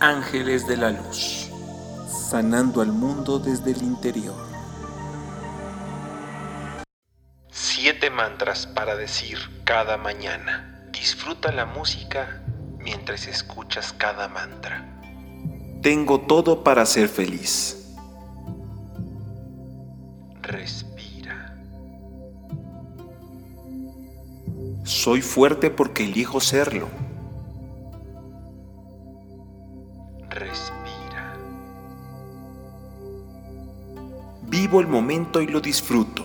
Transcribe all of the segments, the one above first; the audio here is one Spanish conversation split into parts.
Ángeles de la Luz, sanando al mundo desde el interior. Siete mantras para decir cada mañana. Disfruta la música mientras escuchas cada mantra. Tengo todo para ser feliz. Respira. Soy fuerte porque elijo serlo. Respira. Vivo el momento y lo disfruto.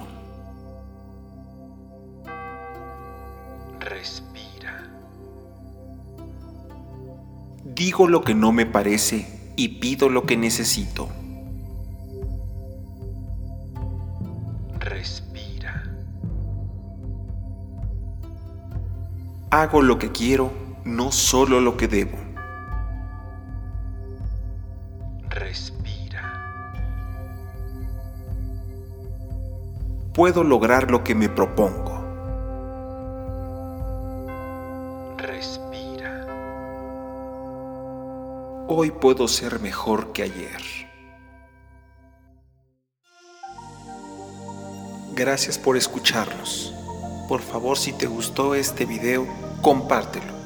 Respira. Digo lo que no me parece y pido lo que necesito. Respira. Hago lo que quiero, no solo lo que debo. Respira. Puedo lograr lo que me propongo. Respira. Hoy puedo ser mejor que ayer. Gracias por escucharnos. Por favor, si te gustó este video, compártelo.